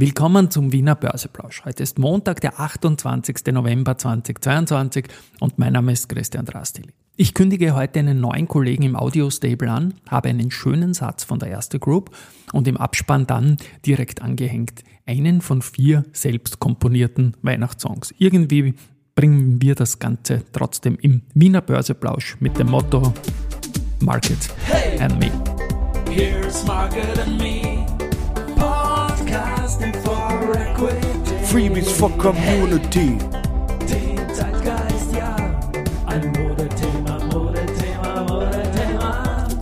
Willkommen zum Wiener Börseplausch. Heute ist Montag, der 28. November 2022 und mein Name ist Christian Drastili. Ich kündige heute einen neuen Kollegen im Audio-Stable an, habe einen schönen Satz von der Erste Group und im Abspann dann direkt angehängt einen von vier selbst komponierten Weihnachtssongs. Irgendwie bringen wir das Ganze trotzdem im Wiener Börseplausch mit dem Motto Market and Me. Here's Market and Me. Freebies for Community.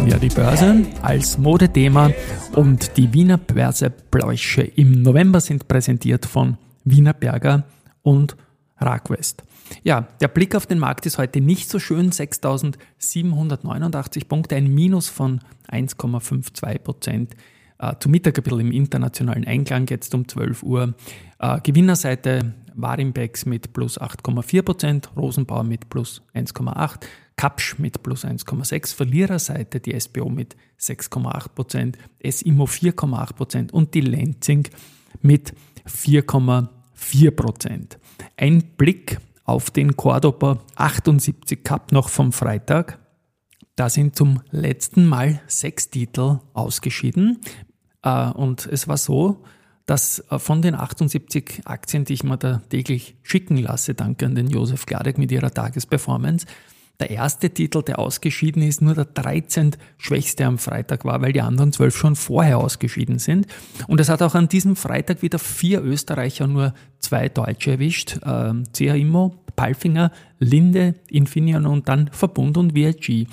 Ja. Die Börse als Modethema und die Wiener Börsepläusche im November sind präsentiert von Wiener Berger und Ragwest. Ja, der Blick auf den Markt ist heute nicht so schön. 6.789 Punkte, ein Minus von 1,52 Prozent. Äh, zum Mittag ein bisschen im internationalen Einklang, jetzt um 12 Uhr. Äh, Gewinnerseite Warimbex mit plus 8,4 Prozent, Rosenbauer mit plus 1,8, Kapsch mit plus 1,6, Verliererseite die SBO mit 6,8 Prozent, SIMO 4,8 Prozent und die Lenzing mit 4,4 Prozent. Ein Blick auf den Cordoba 78 Cup noch vom Freitag. Da sind zum letzten Mal sechs Titel ausgeschieden. Äh, und es war so, dass äh, von den 78 Aktien, die ich mir da täglich schicken lasse, danke an den Josef Gladek mit ihrer Tagesperformance, der erste Titel, der ausgeschieden ist, nur der 13. schwächste am Freitag war, weil die anderen zwölf schon vorher ausgeschieden sind. Und es hat auch an diesem Freitag wieder vier Österreicher nur zwei Deutsche erwischt. Äh, CH Immo, Palfinger, Linde, Infineon und dann Verbund und VIG.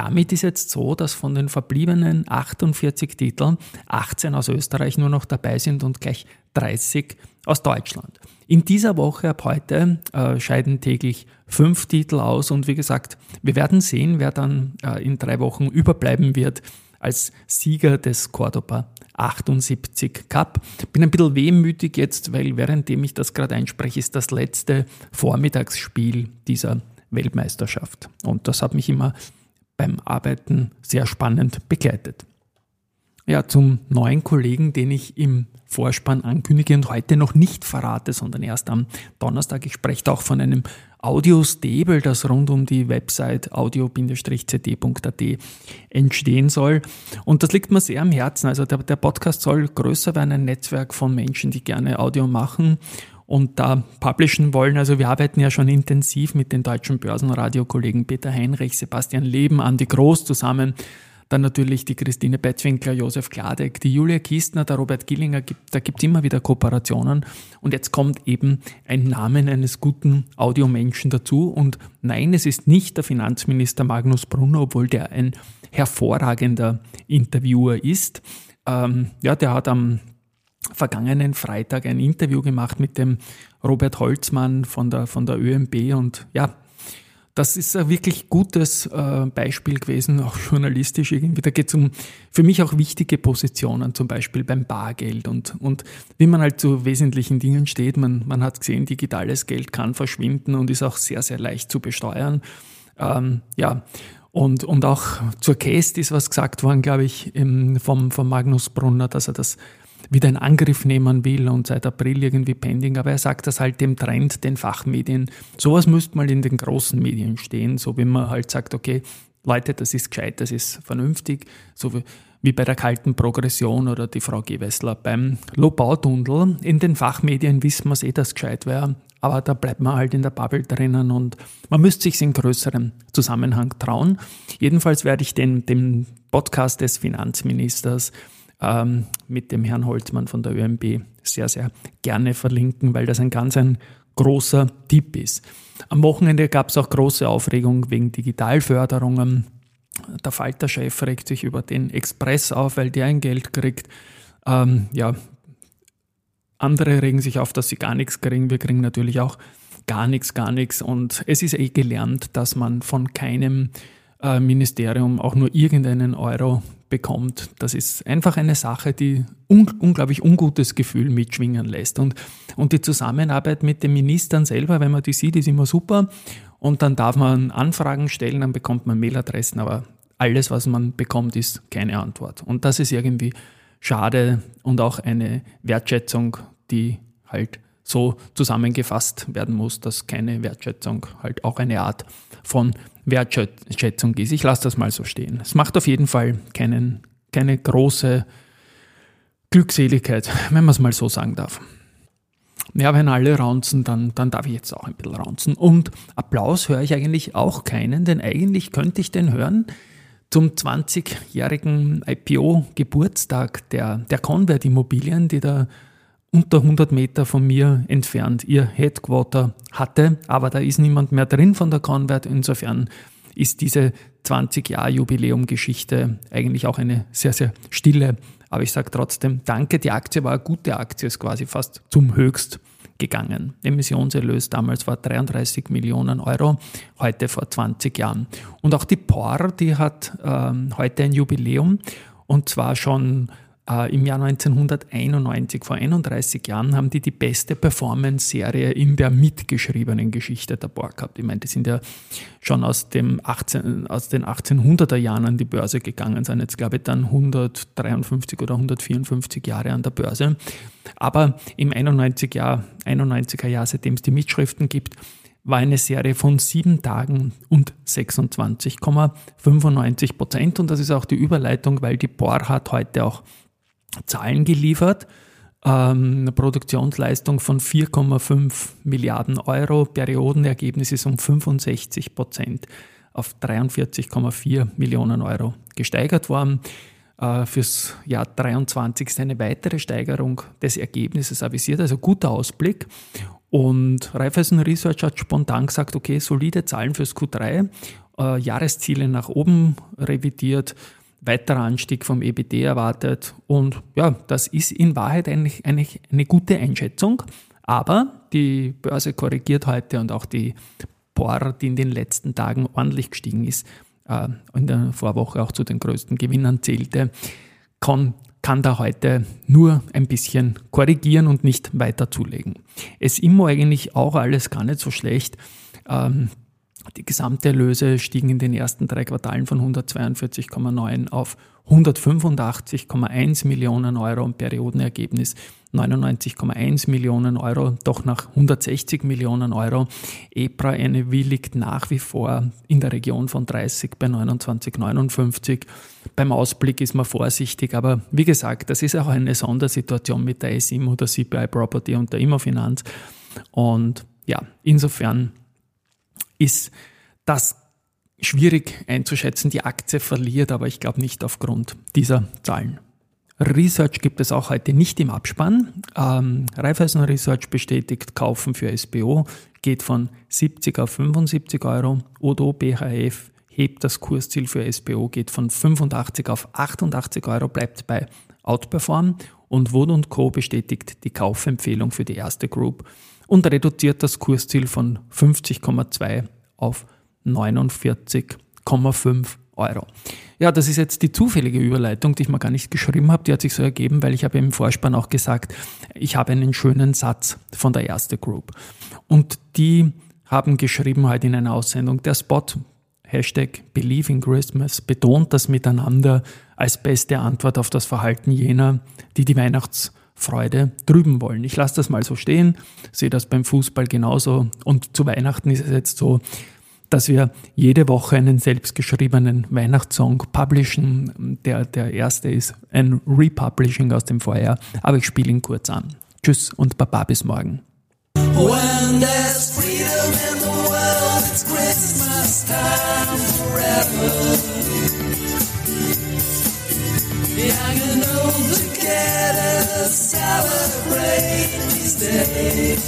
Damit ist jetzt so, dass von den verbliebenen 48 Titeln 18 aus Österreich nur noch dabei sind und gleich 30 aus Deutschland. In dieser Woche ab heute äh, scheiden täglich fünf Titel aus und wie gesagt, wir werden sehen, wer dann äh, in drei Wochen überbleiben wird als Sieger des Cordoba 78 Cup. Bin ein bisschen wehmütig jetzt, weil währenddem ich das gerade einspreche, ist das letzte Vormittagsspiel dieser Weltmeisterschaft. Und das hat mich immer beim Arbeiten sehr spannend begleitet. Ja, zum neuen Kollegen, den ich im Vorspann ankündige und heute noch nicht verrate, sondern erst am Donnerstag. Ich spreche auch von einem Audio-Stable, das rund um die Website audio-cd.at entstehen soll. Und das liegt mir sehr am Herzen. Also der, der Podcast soll größer werden, ein Netzwerk von Menschen, die gerne Audio machen und da publishen wollen. Also wir arbeiten ja schon intensiv mit den deutschen Börsenradiokollegen Peter Heinrich, Sebastian Leben, Andi Groß zusammen. Dann natürlich die Christine Bettwinkler, Josef Kladek, die Julia Kistner, der Robert Gillinger, da gibt es immer wieder Kooperationen. Und jetzt kommt eben ein Namen eines guten Audiomenschen dazu. Und nein, es ist nicht der Finanzminister Magnus Brunner, obwohl der ein hervorragender Interviewer ist. Ähm, ja, der hat am vergangenen Freitag ein Interview gemacht mit dem Robert Holzmann von der, von der ÖMB und ja, das ist ein wirklich gutes äh, Beispiel gewesen, auch journalistisch irgendwie. Da geht es um für mich auch wichtige Positionen, zum Beispiel beim Bargeld und, und wie man halt zu wesentlichen Dingen steht. Man, man hat gesehen, digitales Geld kann verschwinden und ist auch sehr, sehr leicht zu besteuern. Ähm, ja, und, und auch zur Case ist was gesagt worden, glaube ich, vom, vom Magnus Brunner, dass er das wieder in Angriff nehmen will und seit April irgendwie pending. Aber er sagt das halt dem Trend, den Fachmedien. Sowas müsste mal in den großen Medien stehen, so wie man halt sagt, okay, Leute, das ist gescheit, das ist vernünftig, so wie, wie bei der kalten Progression oder die Frau Gewessler beim Lobautunnel. In den Fachmedien wissen wir eh, dass gescheit wäre, aber da bleibt man halt in der Bubble drinnen und man müsste sich in größerem Zusammenhang trauen. Jedenfalls werde ich den, den Podcast des Finanzministers ähm, mit dem Herrn Holzmann von der ÖMB sehr, sehr gerne verlinken, weil das ein ganz ein großer Tipp ist. Am Wochenende gab es auch große Aufregung wegen Digitalförderungen. Der Falter-Chef regt sich über den Express auf, weil der ein Geld kriegt. Ähm, ja, andere regen sich auf, dass sie gar nichts kriegen. Wir kriegen natürlich auch gar nichts, gar nichts. Und es ist eh gelernt, dass man von keinem äh, Ministerium auch nur irgendeinen Euro bekommt. Das ist einfach eine Sache, die un unglaublich ungutes Gefühl mitschwingen lässt. Und, und die Zusammenarbeit mit den Ministern selber, wenn man die sieht, ist immer super. Und dann darf man Anfragen stellen, dann bekommt man Mailadressen, aber alles, was man bekommt, ist keine Antwort. Und das ist irgendwie schade und auch eine Wertschätzung, die halt so zusammengefasst werden muss, dass keine Wertschätzung halt auch eine Art von Wertschätzung ist. Ich lasse das mal so stehen. Es macht auf jeden Fall keinen, keine große Glückseligkeit, wenn man es mal so sagen darf. Ja, wenn alle raunzen, dann, dann darf ich jetzt auch ein bisschen raunzen. Und Applaus höre ich eigentlich auch keinen, denn eigentlich könnte ich den hören zum 20-jährigen IPO-Geburtstag der, der Convert Immobilien, die da unter 100 Meter von mir entfernt ihr Headquarter hatte. Aber da ist niemand mehr drin von der Convert. Insofern ist diese 20-Jahr-Jubiläum-Geschichte eigentlich auch eine sehr, sehr stille. Aber ich sage trotzdem, danke, die Aktie war eine gute Aktie, ist quasi fast zum Höchst gegangen. Emissionserlös damals war 33 Millionen Euro, heute vor 20 Jahren. Und auch die POR, die hat ähm, heute ein Jubiläum und zwar schon äh, Im Jahr 1991, vor 31 Jahren, haben die die beste Performance-Serie in der mitgeschriebenen Geschichte der Borg gehabt. Ich meine, die sind ja schon aus, dem 18, aus den 1800er Jahren an die Börse gegangen, sind jetzt, glaube ich, dann 153 oder 154 Jahre an der Börse. Aber im 91 Jahr, 91er Jahr, seitdem es die Mitschriften gibt, war eine Serie von sieben Tagen und 26,95 Prozent. Und das ist auch die Überleitung, weil die Bohr hat heute auch Zahlen geliefert. Ähm, eine Produktionsleistung von 4,5 Milliarden Euro, Periodenergebnis ist um 65 Prozent auf 43,4 Millionen Euro gesteigert worden. Äh, fürs Jahr 23 ist eine weitere Steigerung des Ergebnisses avisiert, also guter Ausblick. Und Raiffeisen Research hat spontan gesagt, okay, solide Zahlen fürs Q3, äh, Jahresziele nach oben revidiert, weiterer Anstieg vom EBD erwartet. Und ja, das ist in Wahrheit eigentlich, eigentlich eine gute Einschätzung. Aber die Börse korrigiert heute und auch die POR, die in den letzten Tagen ordentlich gestiegen ist, äh, in der Vorwoche auch zu den größten Gewinnern zählte, kann, kann da heute nur ein bisschen korrigieren und nicht weiter zulegen. Es ist immer eigentlich auch alles gar nicht so schlecht. Ähm, die Gesamterlöse stiegen in den ersten drei Quartalen von 142,9 auf 185,1 Millionen Euro und Periodenergebnis 99,1 Millionen Euro, doch nach 160 Millionen Euro. EPRA NEW liegt nach wie vor in der Region von 30 bei 29,59. Beim Ausblick ist man vorsichtig, aber wie gesagt, das ist auch eine Sondersituation mit der SIM oder CPI Property und der Immofinanz. Und ja, insofern ist das schwierig einzuschätzen. Die Aktie verliert, aber ich glaube nicht aufgrund dieser Zahlen. Research gibt es auch heute nicht im Abspann. Ähm, Raiffeisen Research bestätigt, Kaufen für SBO geht von 70 auf 75 Euro. Odo BHF hebt das Kursziel für SBO, geht von 85 auf 88 Euro, bleibt bei Outperform. Und Wood Co. bestätigt die Kaufempfehlung für die erste Group und reduziert das Kursziel von 50,2 auf 49,5 Euro. Ja, das ist jetzt die zufällige Überleitung, die ich mir gar nicht geschrieben habe. Die hat sich so ergeben, weil ich habe im Vorspann auch gesagt, ich habe einen schönen Satz von der erste Group. Und die haben geschrieben heute in einer Aussendung, der Spot Hashtag Believe in Christmas betont das Miteinander als beste Antwort auf das Verhalten jener, die die Weihnachts Freude drüben wollen. Ich lasse das mal so stehen, sehe das beim Fußball genauso. Und zu Weihnachten ist es jetzt so, dass wir jede Woche einen selbstgeschriebenen Weihnachtssong publishen. Der, der erste ist ein Republishing aus dem Vorjahr, aber ich spiele ihn kurz an. Tschüss und Baba bis morgen. When there's freedom in the world, it's Christmas time forever. Young and old celebrate these days.